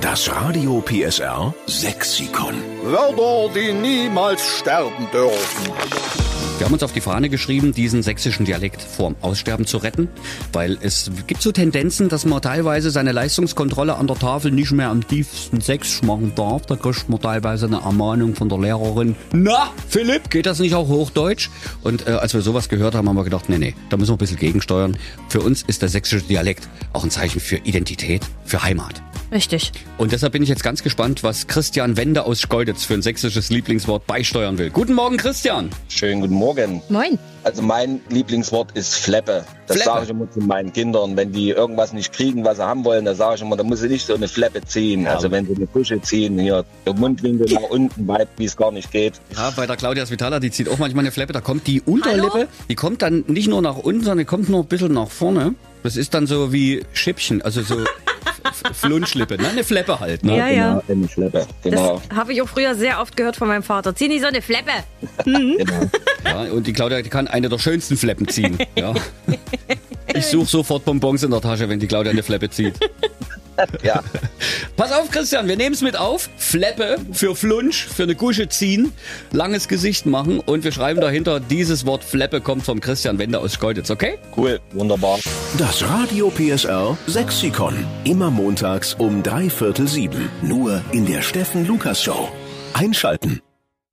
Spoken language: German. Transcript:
Das Radio PSR Sexikon. Wörter, die niemals sterben dürfen. Wir haben uns auf die Fahne geschrieben, diesen sächsischen Dialekt vorm Aussterben zu retten, weil es gibt so Tendenzen, dass man teilweise seine Leistungskontrolle an der Tafel nicht mehr am tiefsten Sächsisch machen darf. Da kriegt man teilweise eine Ermahnung von der Lehrerin. Na, Philipp, geht das nicht auch Hochdeutsch? Und äh, als wir sowas gehört haben, haben wir gedacht, nee, nee, da müssen wir ein bisschen gegensteuern. Für uns ist der sächsische Dialekt auch ein Zeichen für Identität, für Heimat. Richtig. Und deshalb bin ich jetzt ganz gespannt, was Christian Wende aus Schkeuditz für ein sächsisches Lieblingswort beisteuern will. Guten Morgen, Christian. Schönen guten Morgen. Moin. Also mein Lieblingswort ist Fleppe. Das sage ich immer zu meinen Kindern. Wenn die irgendwas nicht kriegen, was sie haben wollen, dann sage ich immer, da muss sie nicht so eine Fleppe ziehen. Also wenn sie eine Kusche ziehen, hier der Mundwinkel nach unten weit, wie es gar nicht geht. Ja, bei der Claudia Svitala, die zieht auch manchmal eine Fleppe. Da kommt die Unterlippe, die kommt dann nicht nur nach unten, sondern die kommt noch ein bisschen nach vorne. Das ist dann so wie Schippchen, also so Flunschlippe, ne? Eine Fleppe halt, ne? Ja, ja. Genau, eine Fleppe. Genau. Das habe ich auch früher sehr oft gehört von meinem Vater. Zieh nicht so eine Fleppe. genau. Ja, und die Claudia, die kann eine der schönsten Fleppen ziehen. Ja. Ich suche sofort Bonbons in der Tasche, wenn die Claudia eine Fleppe zieht. Ja. Pass auf, Christian, wir nehmen es mit auf. Fleppe für Flunsch, für eine Gusche ziehen, langes Gesicht machen und wir schreiben dahinter, dieses Wort Fleppe kommt vom Christian Wende aus Schkeuditz, okay? Cool. Wunderbar. Das Radio PSR Sexikon. Immer montags um drei Viertel sieben. Nur in der Steffen Lukas Show. Einschalten.